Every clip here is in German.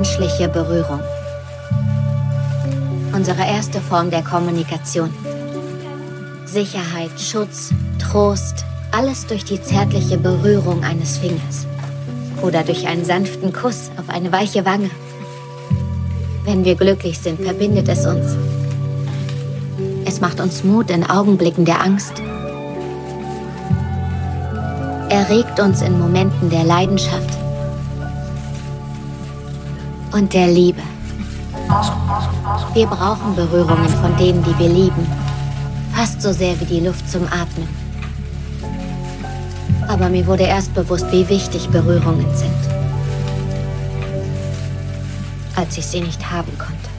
Menschliche Berührung. Unsere erste Form der Kommunikation. Sicherheit, Schutz, Trost, alles durch die zärtliche Berührung eines Fingers. Oder durch einen sanften Kuss auf eine weiche Wange. Wenn wir glücklich sind, verbindet es uns. Es macht uns Mut in Augenblicken der Angst. Erregt uns in Momenten der Leidenschaft und der Liebe. Wir brauchen Berührungen von denen, die wir lieben, fast so sehr wie die Luft zum Atmen. Aber mir wurde erst bewusst, wie wichtig Berührungen sind, als ich sie nicht haben konnte.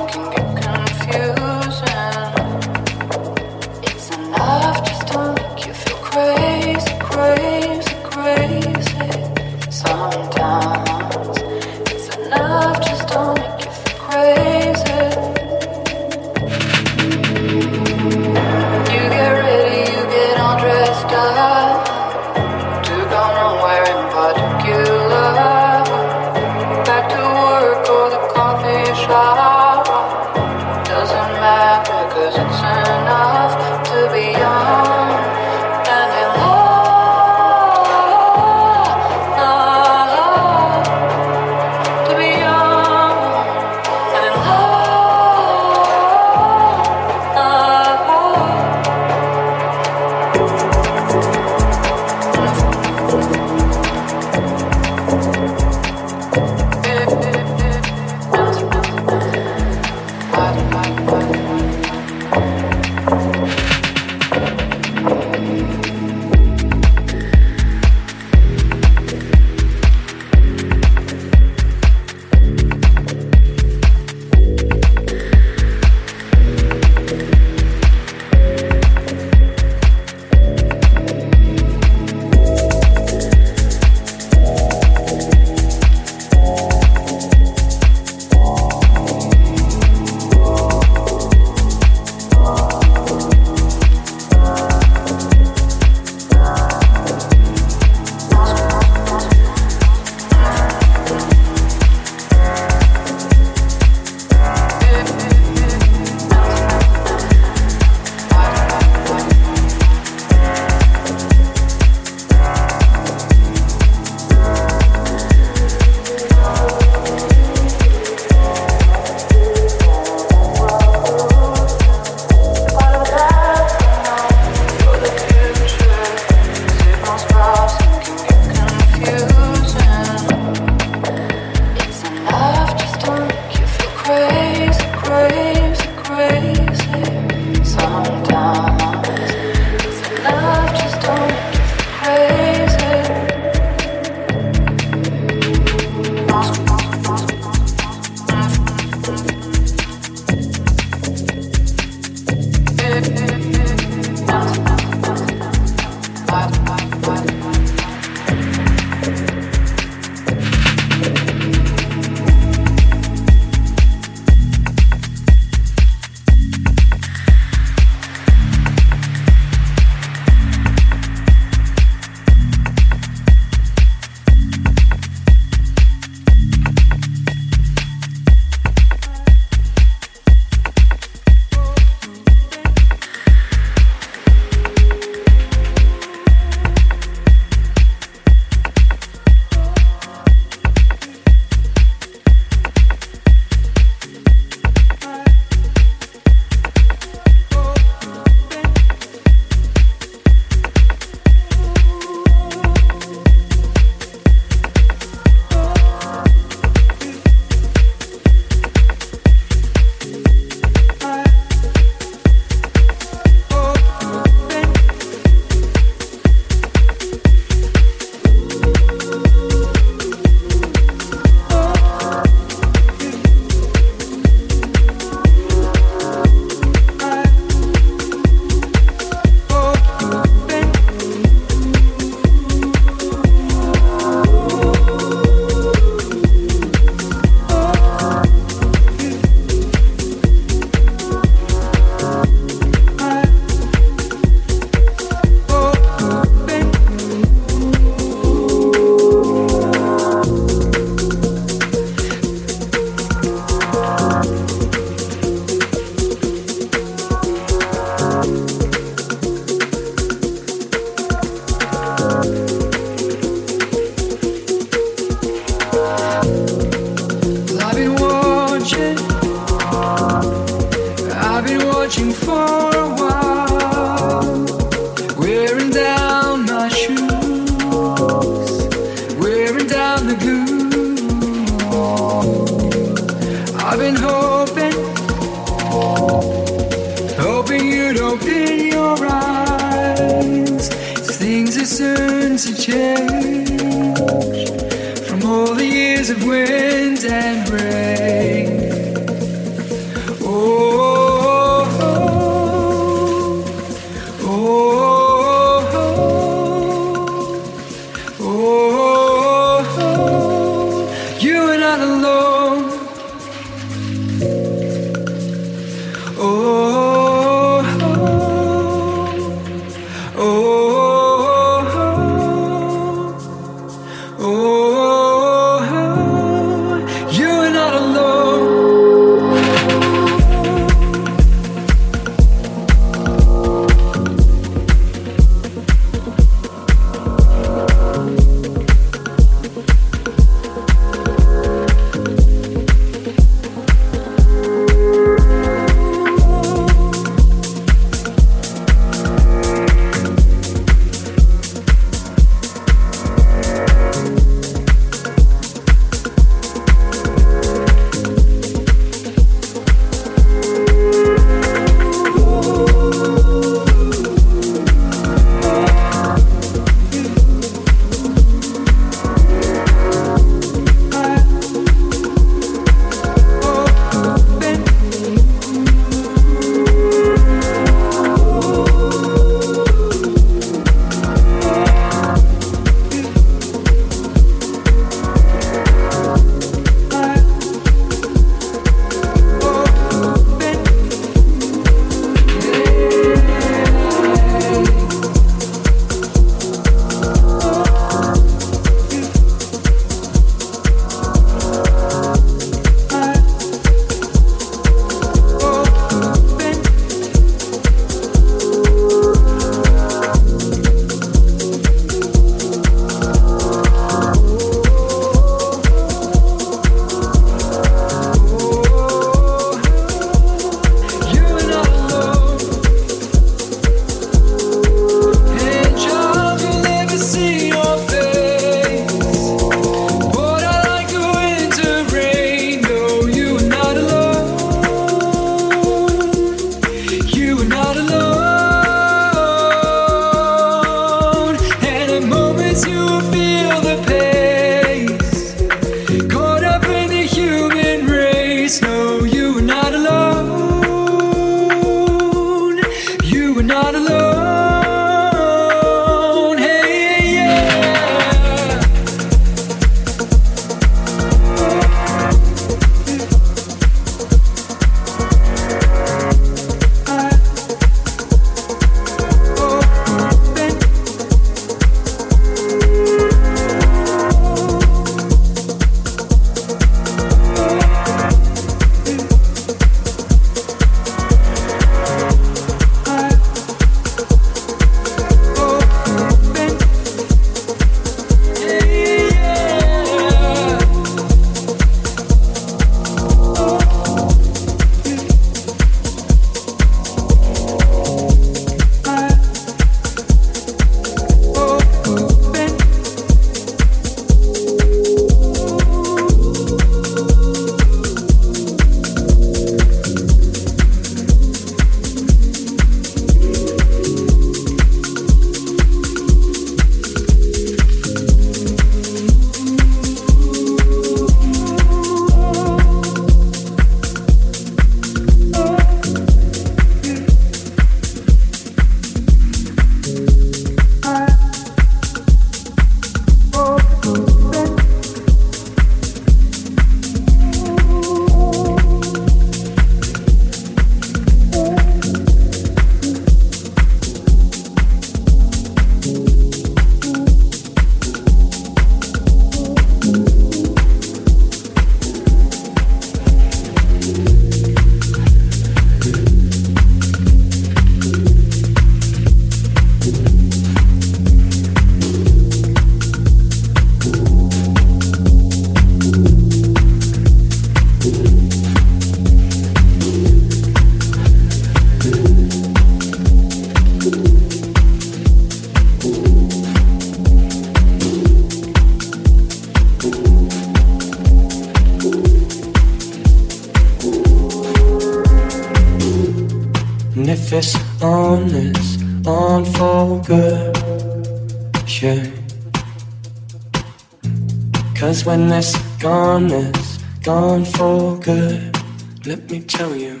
Cause when it's gone, it's gone for good. Let me tell you.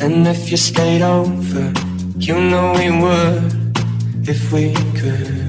And if you stayed over, you know we would if we could.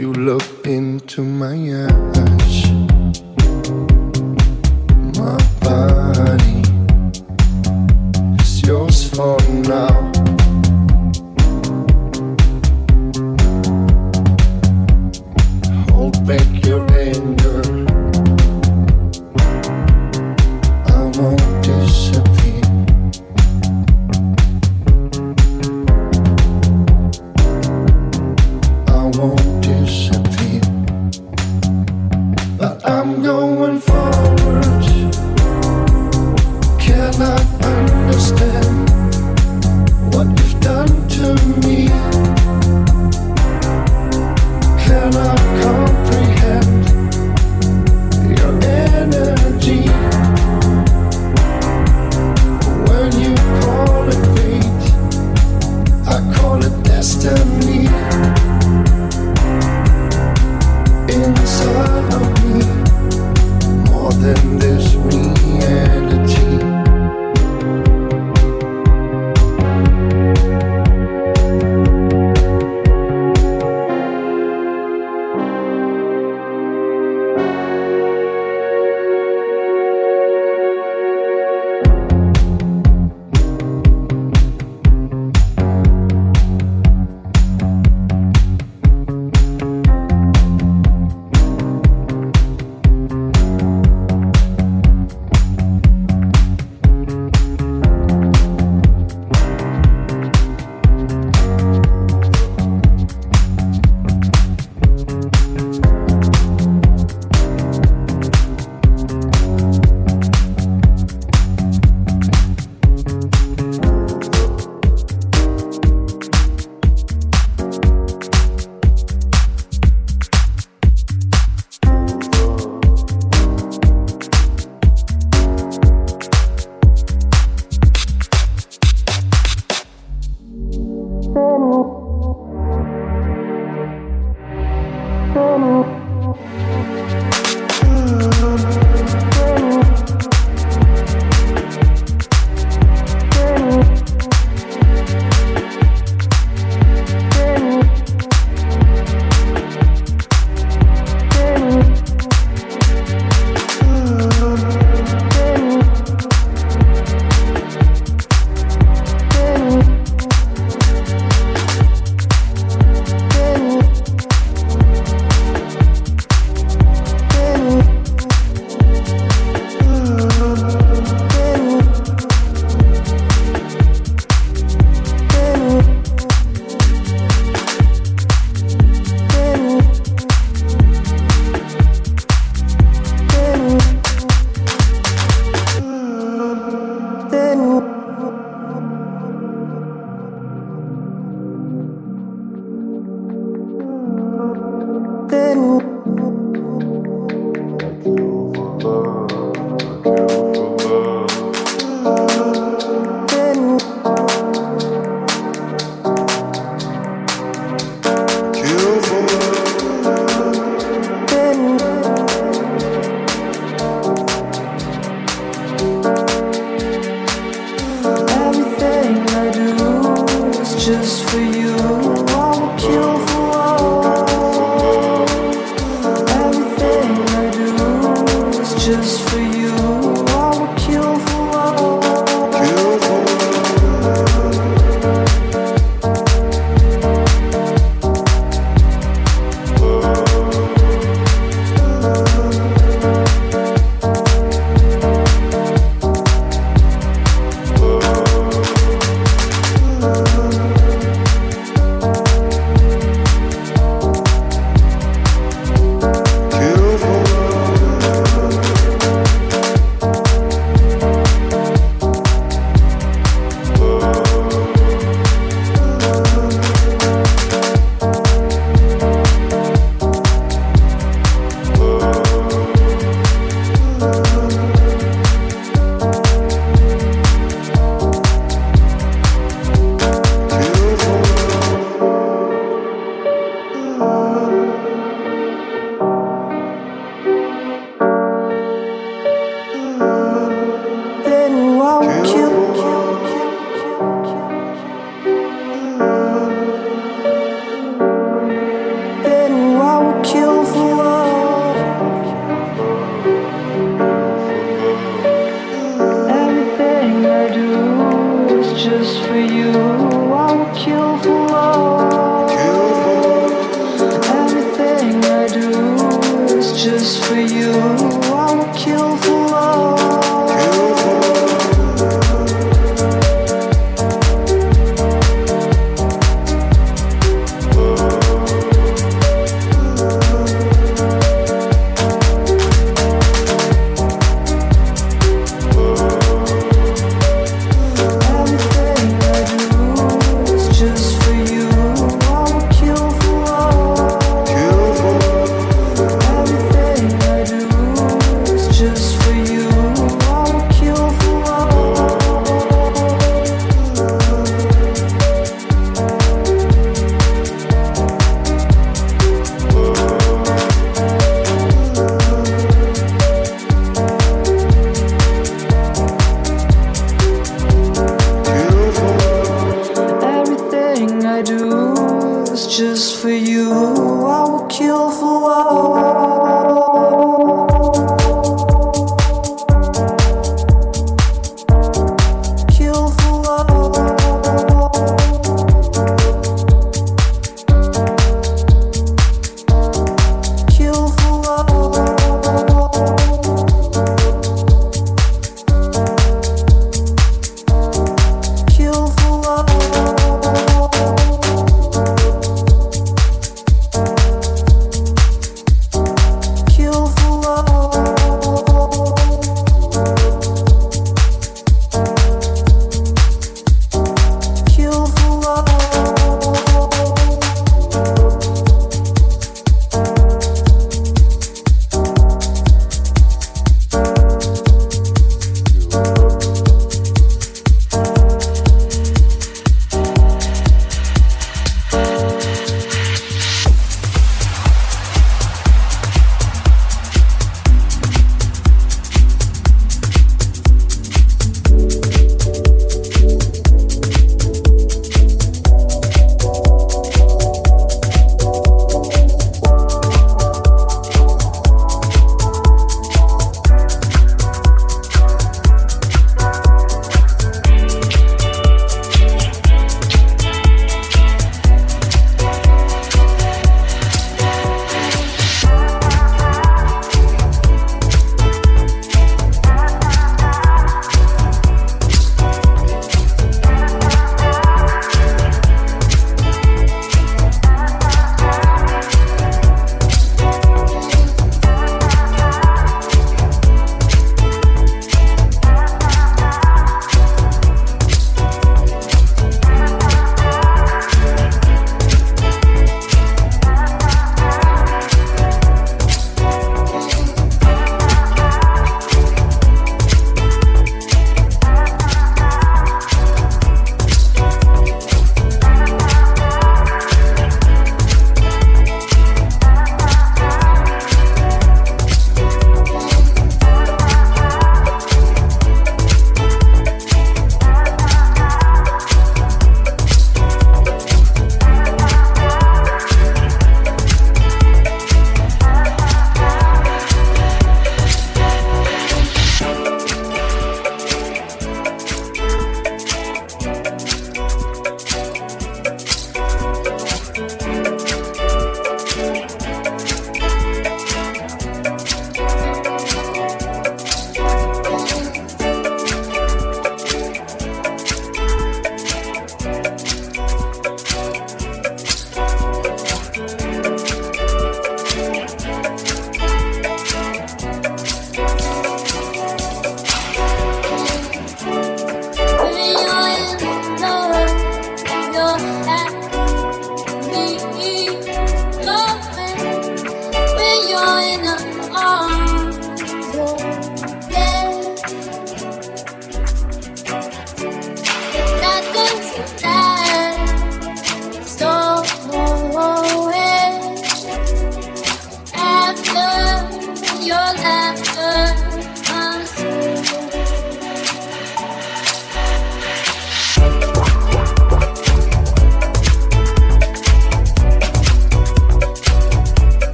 You look into my eyes,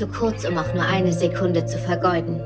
Zu kurz, um auch nur eine Sekunde zu vergeuden.